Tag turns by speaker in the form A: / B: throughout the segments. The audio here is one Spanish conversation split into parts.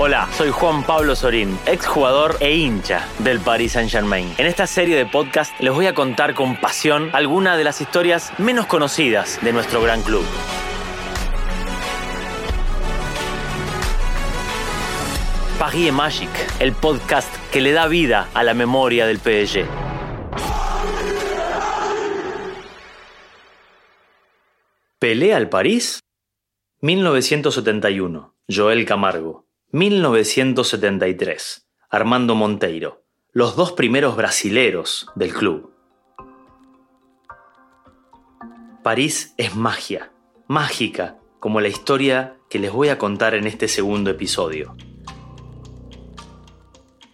A: Hola, soy Juan Pablo Sorín, exjugador e hincha del Paris Saint-Germain. En esta serie de podcast les voy a contar con pasión algunas de las historias menos conocidas de nuestro gran club. Paris Magic, el podcast que le da vida a la memoria del PSG. ¿Pelea al París? 1971. Joel Camargo. 1973. Armando Monteiro. Los dos primeros brasileros del club. París es magia, mágica, como la historia que les voy a contar en este segundo episodio.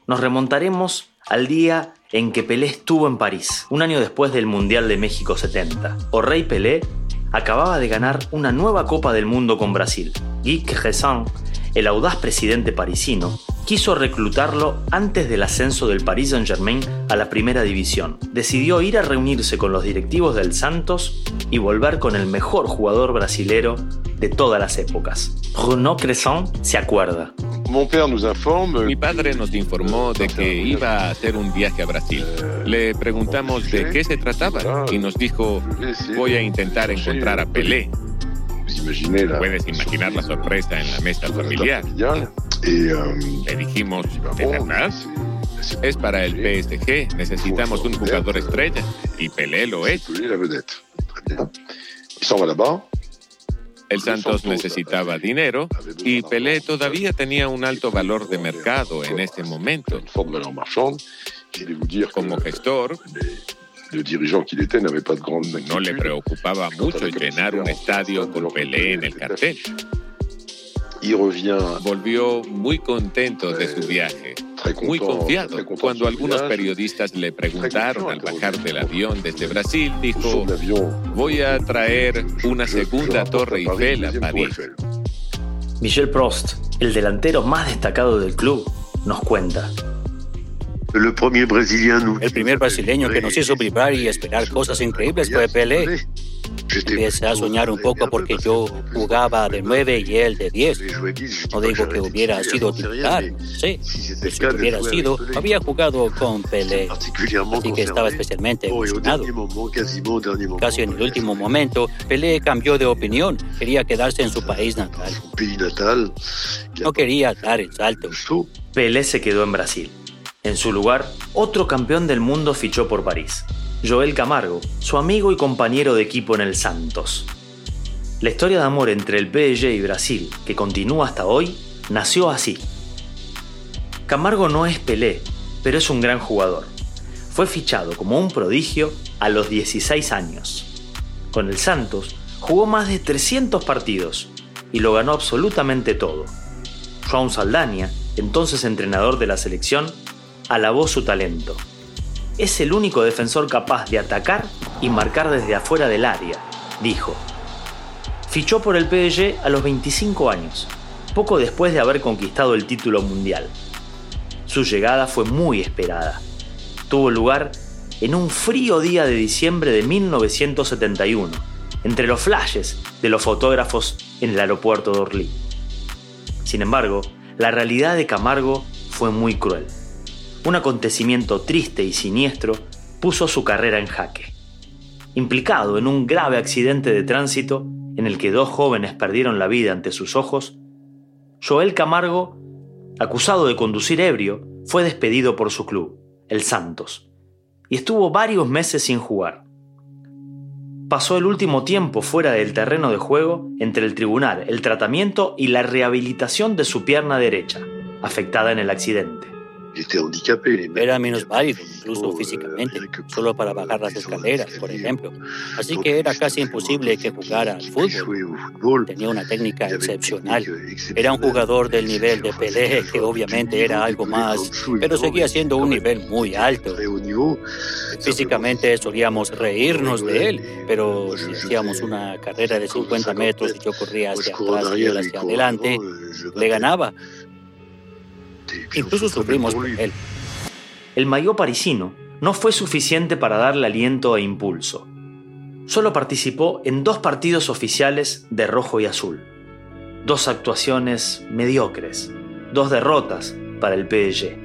A: Nos remontaremos al día en que Pelé estuvo en París, un año después del Mundial de México 70. O Pelé acababa de ganar una nueva Copa del Mundo con Brasil. Guy Cresson, el audaz presidente parisino, quiso reclutarlo antes del ascenso del Paris Saint-Germain a la primera división. Decidió ir a reunirse con los directivos del Santos y volver con el mejor jugador brasilero de todas las épocas. Bruno Cresson se acuerda.
B: Mi padre nos informó de que iba a hacer un viaje a Brasil. Le preguntamos de qué se trataba y nos dijo, voy a intentar encontrar a Pelé. Puedes imaginar la sorpresa en la mesa familiar. Le dijimos, ¿de verdad? Es para el PSG, necesitamos un jugador estrella y Pelé lo es. El Santos necesitaba dinero y Pelé todavía tenía un alto valor de mercado en este momento. Como gestor, no le preocupaba mucho llenar un estadio con Pelé en el cartel. Volvió muy contento de su viaje, muy confiado. Cuando algunos periodistas le preguntaron al bajar del avión desde Brasil, dijo, voy a traer una segunda torre Eiffel a París.
A: Michel Prost, el delantero más destacado del club, nos cuenta.
C: El primer brasileño que nos hizo vibrar y esperar cosas increíbles fue Pelé. Empecé a soñar un poco porque yo jugaba de 9 y él de 10. No digo que hubiera sido titular, sí, pero si hubiera sido, había jugado con Pelé. Así que estaba especialmente emocionado. Casi en el último momento, Pelé cambió de opinión. Quería quedarse en su país natal. No quería dar el salto.
A: Pelé se quedó en Brasil. En su lugar, otro campeón del mundo fichó por París, Joel Camargo, su amigo y compañero de equipo en el Santos. La historia de amor entre el PSG y Brasil, que continúa hasta hoy, nació así. Camargo no es Pelé, pero es un gran jugador. Fue fichado como un prodigio a los 16 años. Con el Santos jugó más de 300 partidos y lo ganó absolutamente todo. João Saldaña, entonces entrenador de la selección, alabó su talento. Es el único defensor capaz de atacar y marcar desde afuera del área, dijo. Fichó por el PSG a los 25 años, poco después de haber conquistado el título mundial. Su llegada fue muy esperada. Tuvo lugar en un frío día de diciembre de 1971, entre los flashes de los fotógrafos en el aeropuerto de Orly. Sin embargo, la realidad de Camargo fue muy cruel un acontecimiento triste y siniestro puso su carrera en jaque. Implicado en un grave accidente de tránsito en el que dos jóvenes perdieron la vida ante sus ojos, Joel Camargo, acusado de conducir ebrio, fue despedido por su club, el Santos, y estuvo varios meses sin jugar. Pasó el último tiempo fuera del terreno de juego entre el tribunal, el tratamiento y la rehabilitación de su pierna derecha, afectada en el accidente.
C: Era menos válido, incluso físicamente, solo para bajar las escaleras, por ejemplo. Así que era casi imposible que jugara al fútbol. Tenía una técnica excepcional. Era un jugador del nivel de Pelé, que obviamente era algo más, pero seguía siendo un nivel muy alto. Físicamente solíamos reírnos de él, pero si hacíamos una carrera de 50 metros y yo corría hacia atrás y él hacia adelante, le ganaba. Incluso sufrimos por él.
A: El maillot parisino no fue suficiente para darle aliento e impulso. Solo participó en dos partidos oficiales de rojo y azul. Dos actuaciones mediocres, dos derrotas para el PSG.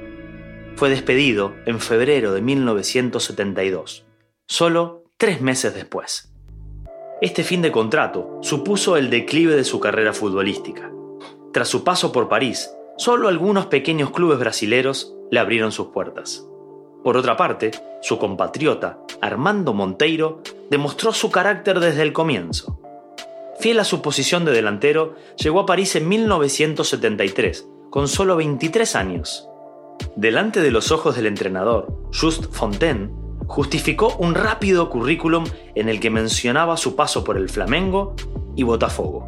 A: Fue despedido en febrero de 1972, solo tres meses después. Este fin de contrato supuso el declive de su carrera futbolística. Tras su paso por París, solo algunos pequeños clubes brasileros le abrieron sus puertas. Por otra parte, su compatriota, Armando Monteiro, demostró su carácter desde el comienzo. Fiel a su posición de delantero, llegó a París en 1973, con solo 23 años. Delante de los ojos del entrenador, Just Fontaine, justificó un rápido currículum en el que mencionaba su paso por el Flamengo y Botafogo.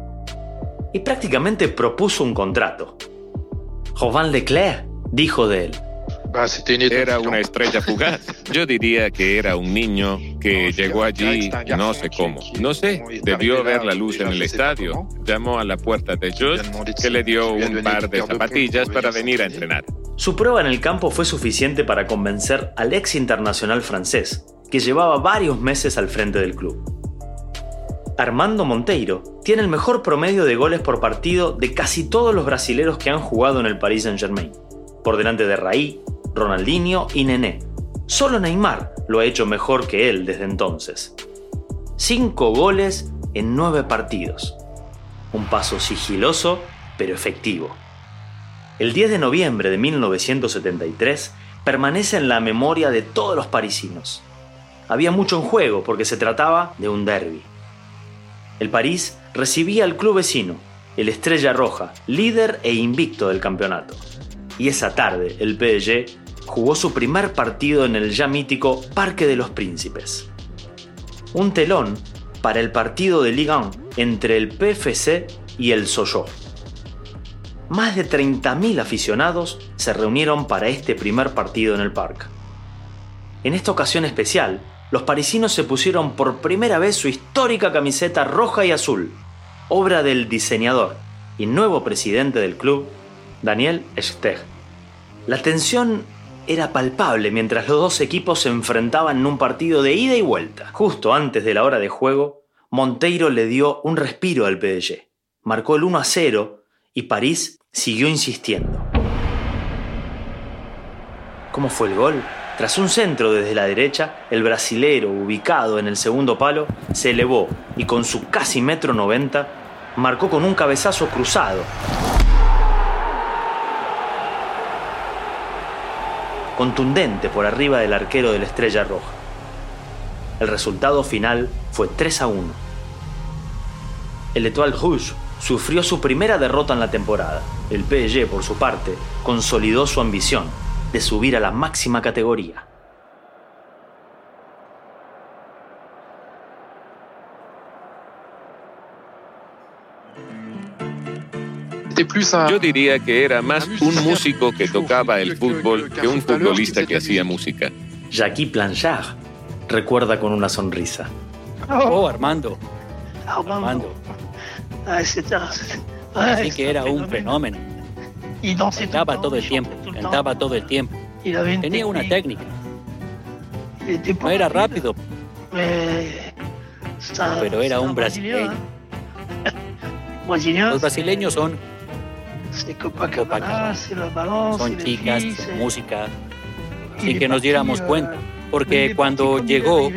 A: Y prácticamente propuso un contrato. Jovan Leclerc dijo de él,
B: era una estrella fugaz. Yo diría que era un niño que llegó allí no sé cómo. No sé, debió ver la luz en el estadio. Llamó a la puerta de Just, que le dio un par de zapatillas para venir a entrenar.
A: Su prueba en el campo fue suficiente para convencer al ex internacional francés, que llevaba varios meses al frente del club. Armando Monteiro tiene el mejor promedio de goles por partido de casi todos los brasileros que han jugado en el Paris Saint-Germain, por delante de Raí, Ronaldinho y Nené. Solo Neymar lo ha hecho mejor que él desde entonces. Cinco goles en nueve partidos. Un paso sigiloso pero efectivo. El 10 de noviembre de 1973 permanece en la memoria de todos los parisinos. Había mucho en juego porque se trataba de un derby. El París recibía al club vecino, el Estrella Roja, líder e invicto del campeonato. Y esa tarde el PSG jugó su primer partido en el ya mítico Parque de los Príncipes. Un telón para el partido de Ligue 1 entre el PFC y el Sochaux. Más de 30.000 aficionados se reunieron para este primer partido en el parque. En esta ocasión especial, los parisinos se pusieron por primera vez su histórica camiseta roja y azul, obra del diseñador y nuevo presidente del club, Daniel Steg. La tensión era palpable mientras los dos equipos se enfrentaban en un partido de ida y vuelta. Justo antes de la hora de juego, Monteiro le dio un respiro al PSG. Marcó el 1 a 0 y París siguió insistiendo. ¿Cómo fue el gol? Tras un centro desde la derecha, el brasilero, ubicado en el segundo palo, se elevó y con su casi metro noventa, marcó con un cabezazo cruzado, contundente por arriba del arquero de la Estrella Roja. El resultado final fue 3 a 1. El Etoile Rouge sufrió su primera derrota en la temporada. El PSG, por su parte, consolidó su ambición de subir a la máxima categoría.
B: Yo diría que era más un músico que tocaba el fútbol que un futbolista que hacía música.
A: Jackie Planchard recuerda con una sonrisa.
C: Oh, Armando. Armando. Así que era un fenómeno. Cantaba todo el tiempo, cantaba todo el tiempo. Tenía una técnica. No era rápido, pero era un brasileño. Los brasileños son son chicas, música, sin que nos diéramos cuenta. Porque cuando llegó,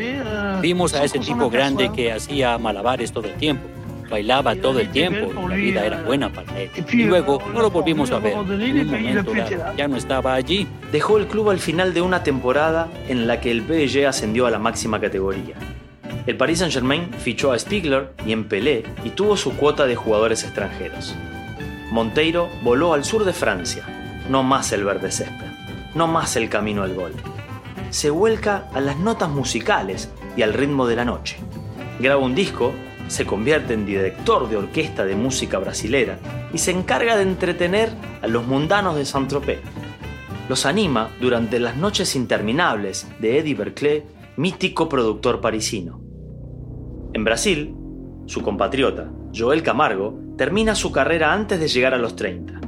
C: vimos a ese tipo grande que hacía malabares todo el tiempo. Bailaba todo el tiempo, la vida era buena para él. Y luego no lo volvimos a ver. En un momento ya no estaba allí.
A: Dejó el club al final de una temporada en la que el PSG ascendió a la máxima categoría. El Paris Saint-Germain fichó a Spiegler y en Pelé y tuvo su cuota de jugadores extranjeros. Monteiro voló al sur de Francia, no más el verde césped, no más el camino al gol. Se vuelca a las notas musicales y al ritmo de la noche. Graba un disco, se convierte en director de orquesta de música brasilera y se encarga de entretener a los mundanos de Saint-Tropez. Los anima durante las noches interminables de Eddie Berclay, mítico productor parisino. En Brasil, su compatriota, Joel Camargo, termina su carrera antes de llegar a los 30.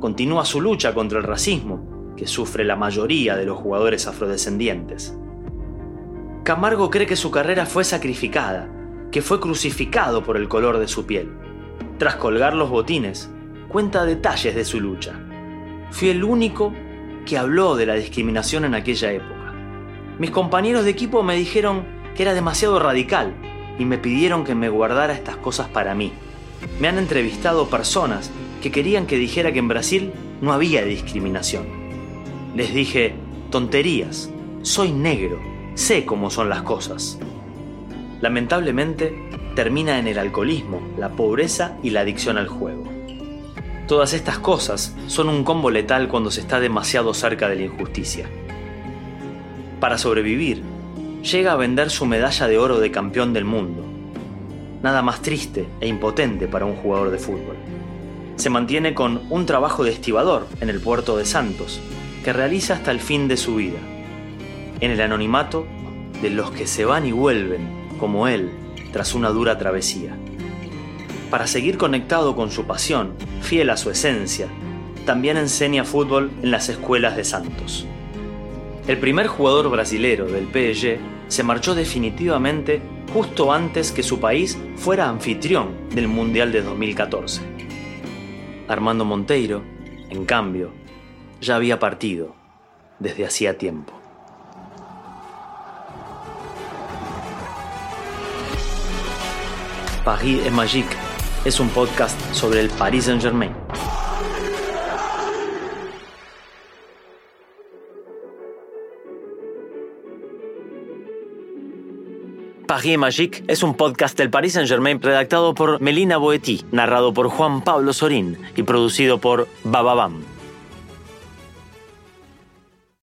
A: Continúa su lucha contra el racismo, que sufre la mayoría de los jugadores afrodescendientes. Camargo cree que su carrera fue sacrificada, que fue crucificado por el color de su piel. Tras colgar los botines, cuenta detalles de su lucha. Fui el único que habló de la discriminación en aquella época. Mis compañeros de equipo me dijeron que era demasiado radical y me pidieron que me guardara estas cosas para mí. Me han entrevistado personas que querían que dijera que en Brasil no había discriminación. Les dije, tonterías, soy negro, sé cómo son las cosas. Lamentablemente, termina en el alcoholismo, la pobreza y la adicción al juego. Todas estas cosas son un combo letal cuando se está demasiado cerca de la injusticia. Para sobrevivir, llega a vender su medalla de oro de campeón del mundo. Nada más triste e impotente para un jugador de fútbol. Se mantiene con un trabajo de estibador en el puerto de Santos, que realiza hasta el fin de su vida, en el anonimato de los que se van y vuelven, como él, tras una dura travesía. Para seguir conectado con su pasión, fiel a su esencia, también enseña fútbol en las escuelas de Santos. El primer jugador brasilero del PSG se marchó definitivamente justo antes que su país fuera anfitrión del Mundial de 2014. Armando Monteiro, en cambio, ya había partido desde hacía tiempo. Paris est Magique es un podcast sobre el Paris Saint-Germain. Paris Magique es un podcast del Paris Saint-Germain redactado por Melina Boetti, narrado por Juan Pablo Sorín y producido por Bababam.